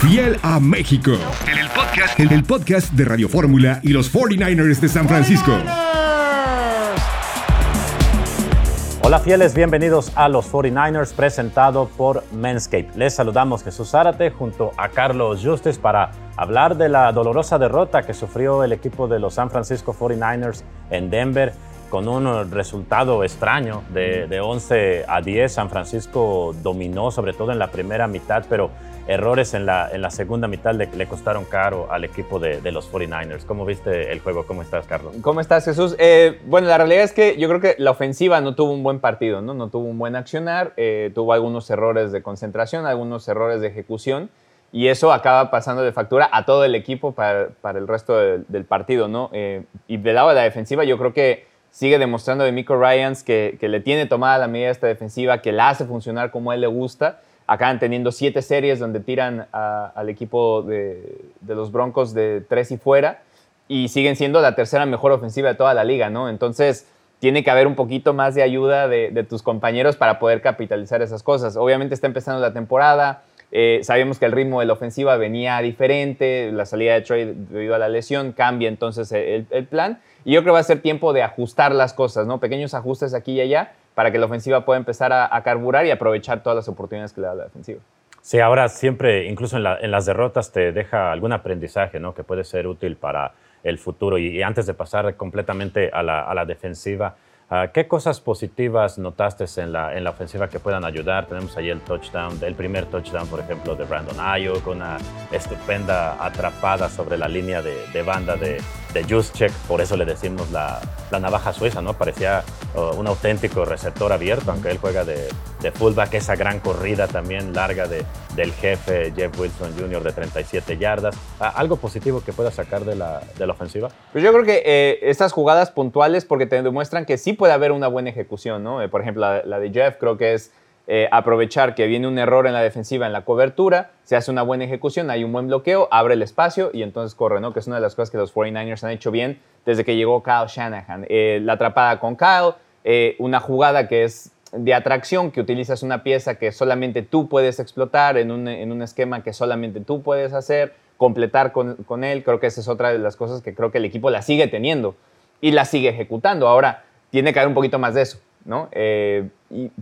Fiel a México. En el podcast, en el podcast de Radio Fórmula y los 49ers de San Francisco. Hola fieles, bienvenidos a los 49ers presentado por Manscaped. Les saludamos Jesús Zárate junto a Carlos Justes para hablar de la dolorosa derrota que sufrió el equipo de los San Francisco 49ers en Denver con un resultado extraño de, de 11 a 10. San Francisco dominó sobre todo en la primera mitad, pero errores en la, en la segunda mitad le, le costaron caro al equipo de, de, los 49ers. ¿Cómo viste el juego? ¿Cómo estás, Carlos? ¿Cómo estás, Jesús? Eh, bueno, la realidad es que yo creo que la ofensiva no tuvo un buen partido, ¿no? No tuvo un buen accionar, eh, tuvo algunos errores de concentración, algunos errores de ejecución. Y eso acaba pasando de factura a todo el equipo para, para el resto de, del partido, ¿no? Eh, y del lado de la defensiva, yo creo que sigue demostrando de Miko Ryans que, le tiene tomada la medida esta defensiva, que la hace funcionar como a él le gusta acaban teniendo siete series donde tiran al equipo de, los Broncos de tres y fuera y siguen siendo la tercera mejor ofensiva de toda la liga, ¿no? Entonces tiene que haber un poquito más de ayuda de, tus compañeros para poder capitalizar esas cosas. Obviamente está empezando la temporada, eh, sabemos que el ritmo de la ofensiva venía diferente, la salida de Trey debido a la lesión cambia entonces el plan y yo creo que va a ser tiempo de ajustar las cosas, ¿no? Pequeños ajustes aquí y allá para que la ofensiva pueda empezar a, a, carburar y aprovechar todas las oportunidades que le da la defensiva. Sí, ahora siempre, incluso en, la, en las derrotas, te deja algún aprendizaje ¿no? que puede ser útil para el futuro. Y, y antes de pasar completamente a la, a la defensiva, ¿qué cosas positivas notaste en la, en la ofensiva que puedan ayudar? Tenemos ahí el touchdown, el primer touchdown, por ejemplo, de Brandon Ayuk, una estupenda atrapada sobre la línea de, de banda de, de Juszczyk, por eso le decimos la, la navaja suiza, ¿no? Parecía un auténtico receptor abierto, aunque él juega de, de, fullback, esa gran corrida también larga de, del jefe Jeff Wilson Jr. de 37 yardas. Uh, ¿Algo positivo que pueda sacar de la, de la ofensiva? Pues yo creo que eh, estas jugadas puntuales porque te demuestran que sí puede haber una buena ejecución, ¿no? Eh, por ejemplo, la, la de Jeff creo que es eh, aprovechar que viene un error en la defensiva, en la cobertura, se hace una buena ejecución, hay un buen bloqueo, abre el espacio y entonces corre, ¿no? Que es una de las cosas que los 49ers han hecho bien desde que llegó Kyle Shanahan. Eh, la atrapada con Kyle, eh, una jugada que es de atracción, que utilizas una pieza que solamente tú puedes explotar en un, en un esquema que solamente tú puedes hacer, completar con, con él, creo que esa es otra de las cosas que creo que el equipo la sigue teniendo y la sigue ejecutando. Ahora, tiene que haber un poquito más de eso. ¿no? Eh,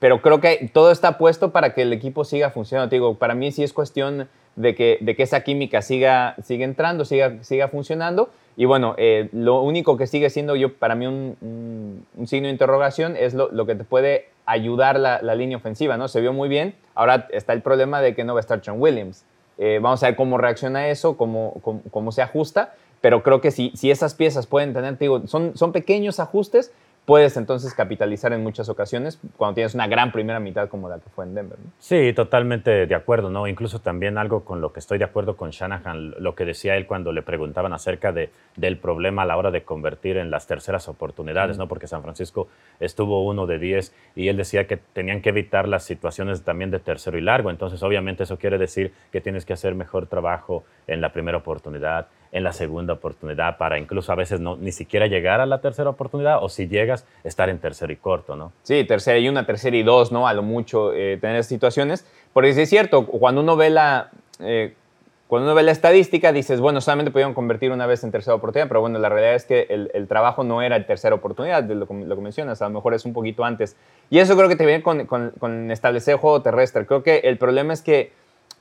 pero creo que todo está puesto para que el equipo siga funcionando. Te digo, para mí sí es cuestión de que, de que esa química siga, siga entrando, siga, siga funcionando. Y bueno, eh, lo único que sigue siendo yo, para mí un, un, un signo de interrogación es lo, lo, que te puede ayudar la, la, línea ofensiva, ¿no? Se vio muy bien. Ahora está el problema de que no va a estar John Williams. Eh, vamos a ver cómo reacciona eso, cómo, cómo, cómo se ajusta. Pero creo que si, si esas piezas pueden tener, te digo, son, son pequeños ajustes, puedes entonces capitalizar en muchas ocasiones cuando tienes una gran primera mitad como la que fue en Denver. ¿no? Sí, totalmente de acuerdo, ¿no? Incluso también algo con lo que estoy de acuerdo con Shanahan, lo que decía él cuando le preguntaban acerca de, del problema a la hora de convertir en las terceras oportunidades. ¿no? Porque San Francisco estuvo uno de 10 y él decía que tenían que evitar las situaciones también de tercero y largo, entonces obviamente eso quiere decir que tienes que hacer mejor trabajo en la primera oportunidad, en la segunda oportunidad para incluso a veces no, ni siquiera llegar a la tercera oportunidad o si llegas, estar en tercero y corto, ¿no? Sí, tercera y una, tercera y dos, ¿no? A lo mucho eh, tener situaciones. Porque sí es cierto, cuando uno ve la... Eh, cuando uno ve la estadística, dices, bueno, solamente pudieron convertir una vez en tercera oportunidad, pero bueno, la realidad es que el, trabajo no era en tercera oportunidad, lo, que mencionas, a lo mejor es un poquito antes. Y eso creo que te viene con, con, con establecer juego terrestre. Creo que el problema es que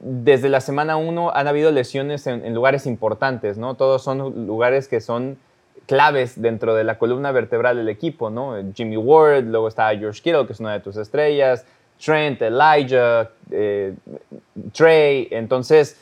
desde la semana 1 han habido lesiones en, lugares importantes, ¿no? Todos son lugares que son claves dentro de la columna vertebral del equipo, ¿no? Jimmy Ward, luego está George Kittle, que es una de tus estrellas, Trent, Elijah, eh, Trey, entonces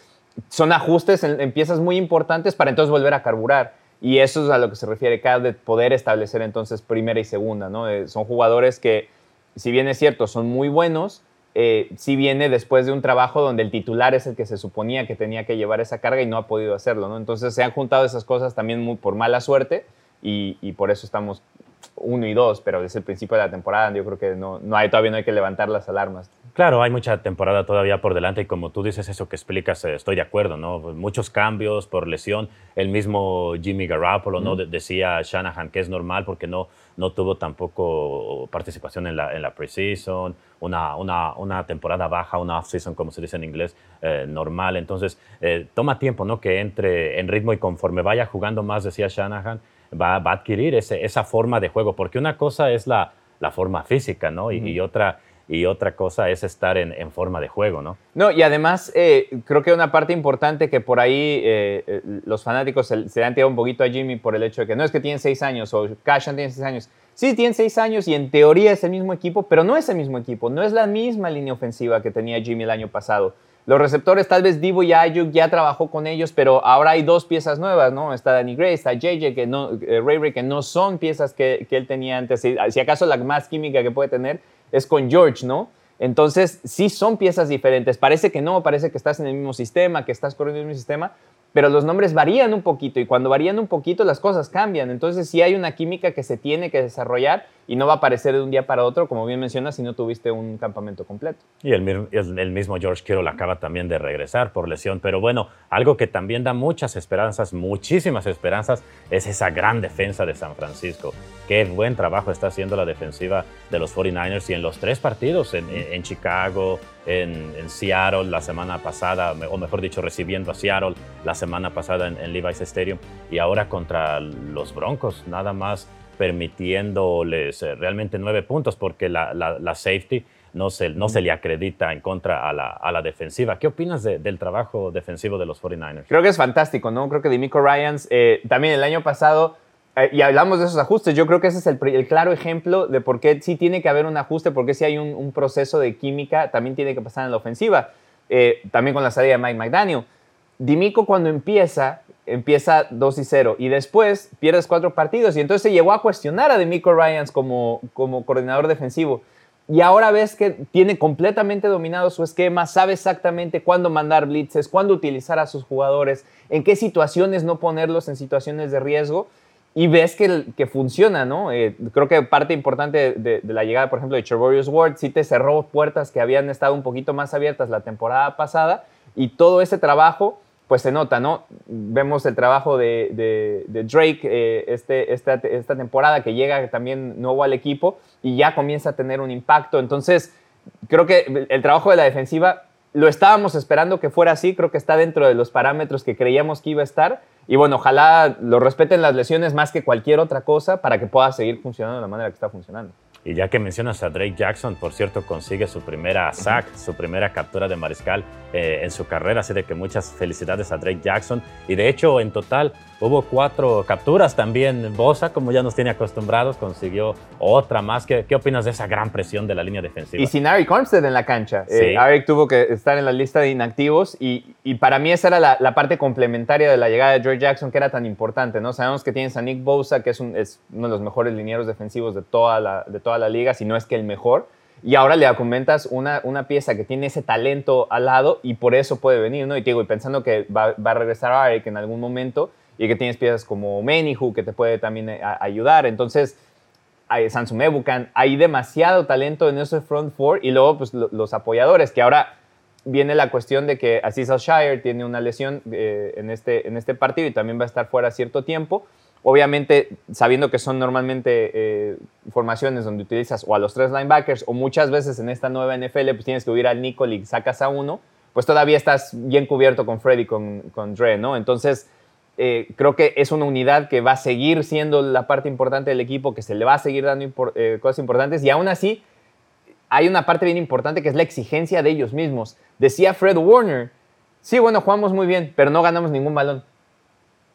son ajustes en, en, piezas muy importantes para entonces volver a carburar. Y eso es a lo que se refiere cada de poder establecer entonces primera y segunda, ¿no? Eh, son jugadores que, si bien es cierto, son muy buenos, eh, sí viene después de un trabajo donde el titular es el que se suponía que tenía que llevar esa carga y no ha podido hacerlo. Entonces se han juntado esas cosas también por mala suerte y, por eso estamos uno y dos, pero desde el principio de la temporada yo creo que no, no hay, todavía no hay que levantar las alarmas. Claro, hay mucha temporada todavía por delante y como tú dices eso que explicas, eh, estoy de acuerdo, ¿no? Muchos cambios por lesión. El mismo Jimmy Garoppolo, ¿no? decía Shanahan que es normal porque no, no tuvo tampoco participación en la, en la preseason, una, una, una temporada baja, una off-season, como se dice en inglés, eh, normal. Entonces, eh, toma tiempo, ¿no? Que entre en ritmo y conforme vaya jugando más, decía Shanahan, va, va a adquirir ese, esa forma de juego, porque una cosa es la, la forma física, ¿no? y otra y otra cosa es estar en, forma de juego, ¿no? No, y además eh, creo que una parte importante que por ahí eh, eh, los fanáticos se, se, han tirado un poquito a Jimmy por el hecho de que no es que tiene seis años o Cashan tiene seis años. Sí, tiene seis años y en teoría es el mismo equipo, pero no es el mismo equipo, no es la misma línea ofensiva que tenía Jimmy el año pasado. Los receptores, tal vez Divo y Ayuk ya trabajó con ellos, pero ahora hay dos piezas nuevas, ¿no? Está Danny Gray, está JJ, que no, Ray Ray, que no son piezas que, que él tenía antes. si acaso la más química que puede tener es con George, ¿no? Entonces, sí son piezas diferentes. Parece que no, parece que estás en el mismo sistema, que estás corriendo en el mismo sistema, pero los nombres varían un poquito y cuando varían un poquito las cosas cambian. Entonces sí hay una química que se tiene que desarrollar y no va a aparecer de un día para otro, como bien mencionas, si no tuviste un campamento completo. Y el, mismo George Kittle acaba también de regresar por lesión, pero bueno, algo que también da muchas esperanzas, muchísimas esperanzas, es esa gran defensa de San Francisco. Qué buen trabajo está haciendo la defensiva de los 49ers y en los tres partidos, en, en Chicago, en, Seattle la semana pasada, o mejor dicho, recibiendo a Seattle la semana pasada en, Levi's Stadium y ahora contra los Broncos, nada más permitiéndoles eh, realmente nueve puntos porque la, la, safety no se, no se le acredita en contra a la, a la defensiva. ¿Qué opinas del trabajo defensivo de los 49ers? Creo que es fantástico, ¿no? Creo que Dimico Ryans eh, también el año pasado y hablamos de esos ajustes, yo creo que ese es el, claro ejemplo de por qué sí tiene que haber un ajuste, porque si hay un, proceso de química, también tiene que pasar en la ofensiva. Eh, también con la salida de Mike McDaniel. Dimico cuando empieza, empieza 2 y 0 y después pierdes cuatro partidos y entonces se llegó a cuestionar a Dimico Ryans como, como coordinador defensivo. Y ahora ves que tiene completamente dominado su esquema, sabe exactamente cuándo mandar blitzes, cuándo utilizar a sus jugadores, en qué situaciones no ponerlos en situaciones de riesgo y ves que, que funciona, ¿no? Eh, creo que parte importante de, la llegada, por ejemplo, de Trevorius Ward sí te cerró puertas que habían estado un poquito más abiertas la temporada pasada y todo ese trabajo, pues se nota, ¿no? Vemos el trabajo de, de, Drake eh, este, esta, esta temporada que llega también nuevo al equipo y ya comienza a tener un impacto. Entonces, creo que el trabajo de la defensiva lo estábamos esperando que fuera así, creo que está dentro de los parámetros que creíamos que iba a estar y bueno, ojalá lo respeten las lesiones más que cualquier otra cosa para que pueda seguir funcionando de la manera que está funcionando. Y ya que mencionas a Drake Jackson, por cierto, consigue su primera sack, su primera captura de mariscal eh, en su carrera, así de que muchas felicidades a Drake Jackson. Y de hecho, en total hubo cuatro capturas también. Bosa, como ya nos tiene acostumbrados, consiguió otra más. ¿Qué, qué opinas de esa gran presión de la línea defensiva? Y sin Eric Armstead en la cancha. Sí. Eh, tuvo que estar en la lista de inactivos y, y para mí esa era la, la, parte complementaria de la llegada de Drake Jackson que era tan importante. ¿no? Sabemos que tienes a Nick Bosa, que es, un, es uno de los mejores linieros defensivos de toda la, de toda la liga, si no es que el mejor. Y ahora le comentas una, una pieza que tiene ese talento al lado y por eso puede venir, ¿no? Y digo, y pensando que va, a regresar a Eric en algún momento y que tienes piezas como Menihu que te puede también eh, ayudar. Entonces, hay Samsung hay demasiado talento en ese front four y luego pues los apoyadores, que ahora viene la cuestión de que Aziz Al-Shire tiene una lesión eh, en, este, en este partido y también va a estar fuera cierto tiempo. Obviamente, sabiendo que son normalmente eh, formaciones donde utilizas o a los tres linebackers o muchas veces en esta nueva NFL pues tienes que huir al nickel y sacas a uno, pues todavía estás bien cubierto con Freddy, con, con Dre, ¿no? Entonces, eh, creo que es una unidad que va a seguir siendo la parte importante del equipo, que se le va a seguir dando eh, cosas importantes y aún así hay una parte bien importante que es la exigencia de ellos mismos. Decía Fred Warner, sí, bueno, jugamos muy bien, pero no ganamos ningún balón.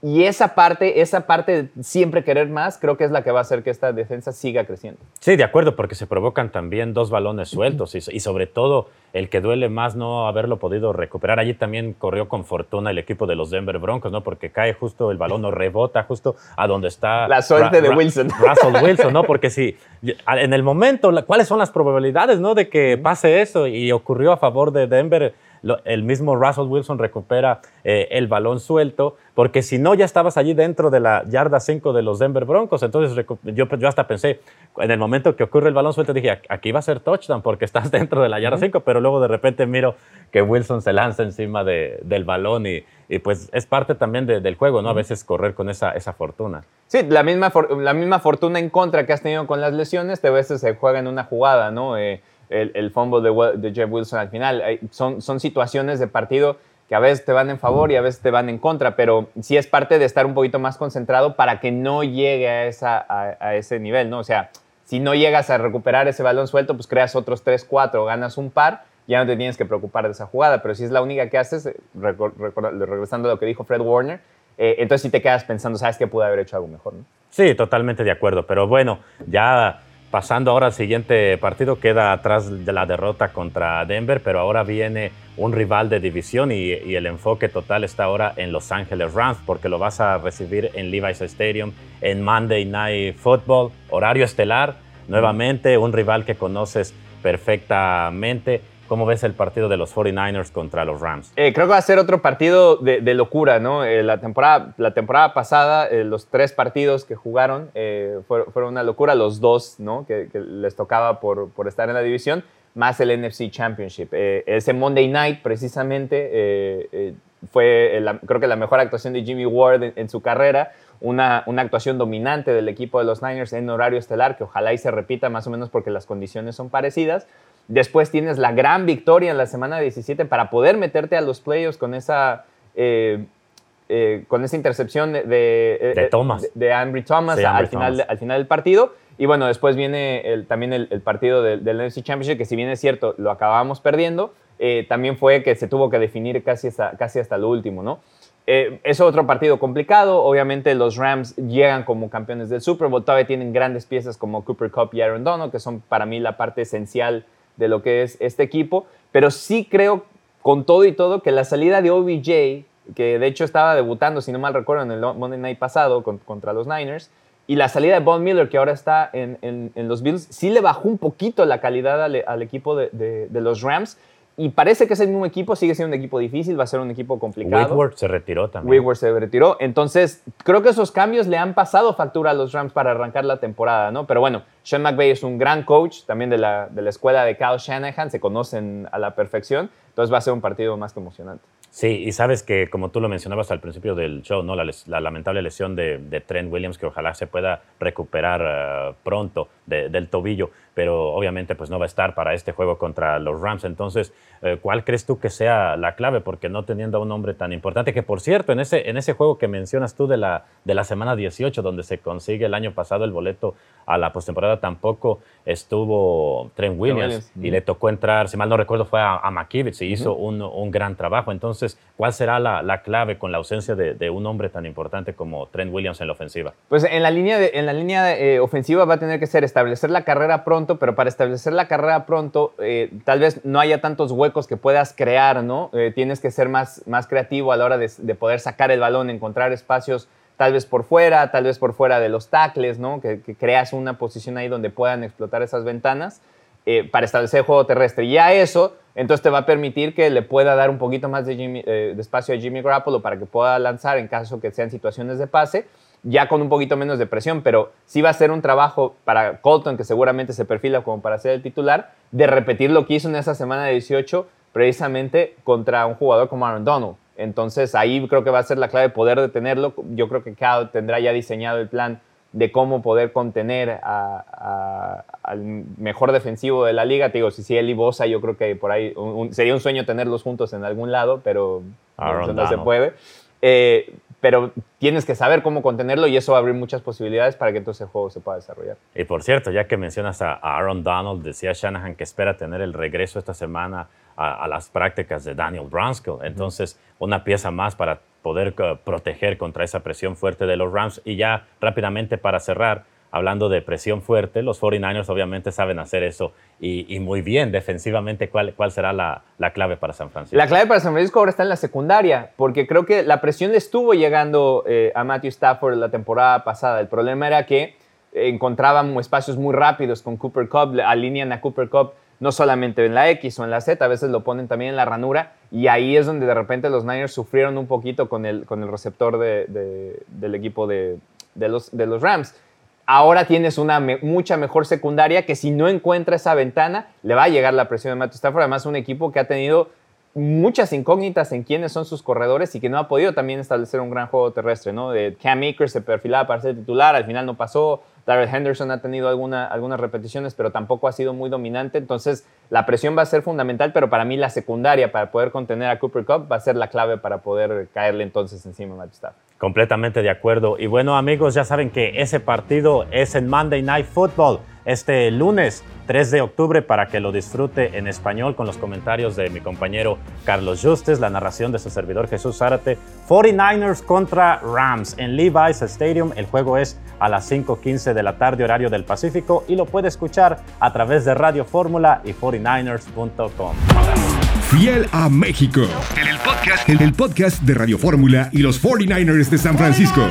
Y esa parte, esa parte de siempre querer más, creo que es la que va a hacer que esta defensa siga creciendo. Sí, de acuerdo, porque se provocan también dos balones sueltos y, sobre todo el que duele más no haberlo podido recuperar. Allí también corrió con fortuna el equipo de los Denver Broncos, ¿no? Porque cae justo el balón o rebota justo a donde está. La suerte de Wilson. Russell Wilson, ¿no? Porque si en el momento, ¿cuáles son las probabilidades, ¿no? De que pase eso y ocurrió a favor de Denver el mismo Russell Wilson recupera eh, el balón suelto, porque si no ya estabas allí dentro de la yarda 5 de los Denver Broncos. Entonces yo, yo hasta pensé, en el momento que ocurre el balón suelto, dije, aquí va a ser touchdown porque estás dentro de la yarda 5, pero luego de repente miro que Wilson se lanza encima del balón y, pues es parte también del juego, ¿no? A veces correr con esa, esa fortuna. Sí, la misma, la misma fortuna en contra que has tenido con las lesiones, te veces se juega en una jugada, ¿no? Eh, el, el, fumble de, Jeff Wilson al final. Son, son situaciones de partido que a veces te van en favor y a veces te van en contra, pero sí es parte de estar un poquito más concentrado para que no llegue a, esa, a, ese nivel, ¿no? O sea, si no llegas a recuperar ese balón suelto, pues creas otros 3, 4, ganas un par, ya no te tienes que preocupar de esa jugada, pero si es la única que haces, eh, regresando a lo que dijo Fred Warner, eh, entonces sí te quedas pensando, ¿sabes que pude haber hecho algo mejor? ¿no? Sí, totalmente de acuerdo, pero bueno, ya Pasando ahora al siguiente partido, queda atrás de la derrota contra Denver, pero ahora viene un rival de división y, el enfoque total está ahora en Los Ángeles Rams, porque lo vas a recibir en Levi's Stadium en Monday Night Football, horario estelar, nuevamente un rival que conoces perfectamente. ¿Cómo ves el partido de los 49ers contra los Rams? Eh, creo que va a ser otro partido de, locura, ¿no? Eh, la, temporada, la temporada pasada, eh, los tres partidos que jugaron fueron, una locura, los dos, ¿no? Que, les tocaba por, por, estar en la división, más el NFC Championship. ese Monday Night, precisamente, fue creo que la mejor actuación de Jimmy Ward en, su carrera. Una, una, actuación dominante del equipo de los Niners en horario estelar, que ojalá y se repita más o menos porque las condiciones son parecidas. Después tienes la gran victoria en la semana 17 para poder meterte a los playoffs con esa, eh, eh, con esa intercepción de, de, eh, Thomas. de, Ambry Thomas, al, Final, al final del partido. Y bueno, después viene también el, partido del, NFC Championship, que si bien es cierto, lo acabamos perdiendo, también fue que se tuvo que definir casi hasta, casi hasta lo último, ¿no? es otro partido complicado. Obviamente los Rams llegan como campeones del Super Bowl. Todavía tienen grandes piezas como Cooper Cup y Aaron Donald, que son para mí la parte esencial de lo que es este equipo, pero sí creo con todo y todo que la salida de OBJ, que de hecho estaba debutando, si no mal recuerdo, en el Monday Night pasado contra los Niners, y la salida de Von Miller, que ahora está en, los Bills, sí le bajó un poquito la calidad al, equipo de, los Rams y parece que es el mismo equipo, sigue siendo un equipo difícil, va a ser un equipo complicado. Whitworth se retiró también. Whitworth se retiró. Entonces, creo que esos cambios le han pasado factura a los Rams para arrancar la temporada, ¿no? Pero bueno, Sean McVay es un gran coach, también de la, de la escuela de Kyle Shanahan, se conocen a la perfección, entonces va a ser un partido más que emocionante. Sí, y sabes que como tú lo mencionabas al principio del show, ¿no? la, lamentable lesión de, Trent Williams, que ojalá se pueda recuperar eh, pronto del tobillo, pero obviamente pues no va a estar para este juego contra los Rams. Entonces, eh, ¿cuál crees tú que sea la clave? Porque no teniendo a un hombre tan importante, que por cierto, en ese, en ese juego que mencionas tú de la, de la semana 18, donde se consigue el año pasado el boleto a la postemporada, tampoco estuvo Trent Williams, y le tocó entrar, si mal no recuerdo, fue a, a y hizo un, un gran trabajo. Entonces, ¿cuál será la, clave con la ausencia de, un hombre tan importante como Trent Williams en la ofensiva? Pues en la línea, en la línea eh, ofensiva va a tener que ser establecer la carrera pronto, pero para establecer la carrera pronto, eh, tal vez no haya tantos huecos que puedas crear, ¿no? Eh, tienes que ser más, más creativo a la hora de, poder sacar el balón, encontrar espacios tal vez por fuera, tal vez por fuera de los tackles, ¿no? Que, creas una posición ahí donde puedan explotar esas ventanas para establecer el juego terrestre. Y a eso entonces te va a permitir que le pueda dar un poquito más de, eh, espacio a Jimmy Garoppolo para que pueda lanzar en caso que sean situaciones de pase, ya con un poquito menos de presión, pero sí va a ser un trabajo para Colton, que seguramente se perfila como para ser el titular, de repetir lo que hizo en esa semana de 18 precisamente contra un jugador como Aaron Donald. Entonces ahí creo que va a ser la clave poder detenerlo. Yo creo que Cal tendrá ya diseñado el plan de cómo poder contener al mejor defensivo de la liga. Te digo, si sí, él y Bosa, yo creo que por ahí sería un sueño tenerlos juntos en algún lado, pero no, se puede. Eh, pero tienes que saber cómo contenerlo y eso va a abrir muchas posibilidades para que entonces el juego se pueda desarrollar. Y por cierto, ya que mencionas a Aaron Donald, decía Shanahan que espera tener el regreso esta semana a, las prácticas de Daniel Brunskill. Entonces, una pieza más para poder eh, proteger contra esa presión fuerte de los Rams. Y ya rápidamente para cerrar, hablando de presión fuerte, los 49ers obviamente saben hacer eso y, muy bien defensivamente. ¿Cuál, cuál será la, clave para San Francisco? La clave para San Francisco ahora está en la secundaria, porque creo que la presión estuvo llegando eh, a Matthew Stafford la temporada pasada. El problema era que encontraban espacios muy rápidos con Cooper Cup, alinean a Cooper Cup no solamente en la X o en la Z, a veces lo ponen también en la ranura y ahí es donde de repente los Niners sufrieron un poquito con el, con el receptor del equipo de, los, de los Rams. Ahora tienes una mucha mejor secundaria que si no encuentra esa ventana, le va a llegar la presión de Matthew Stafford. Además, un equipo que ha tenido muchas incógnitas en quiénes son sus corredores y que no ha podido también establecer un gran juego terrestre, ¿no? De Cam Akers se perfilaba para ser titular, al final no pasó. Darrell Henderson ha tenido alguna, algunas repeticiones, pero tampoco ha sido muy dominante. Entonces, la presión va a ser fundamental, pero para mí la secundaria para poder contener a Cooper Cup va a ser la clave para poder caerle entonces encima a Matt. Completamente de acuerdo. Y bueno, amigos, ya saben que ese partido es el Monday Night Football este lunes 3 de octubre para que lo disfrute en español con los comentarios de mi compañero Carlos Justes, la narración de su servidor Jesús Zárate. 49ers contra Rams en Levi's Stadium. El juego es a las 5:15 de la tarde, horario del Pacífico, y lo puede escuchar a través de Radio Fórmula y 49ers.com. Fiel a México. En el podcast, en el podcast de Radio Fórmula y los 49ers de San Francisco.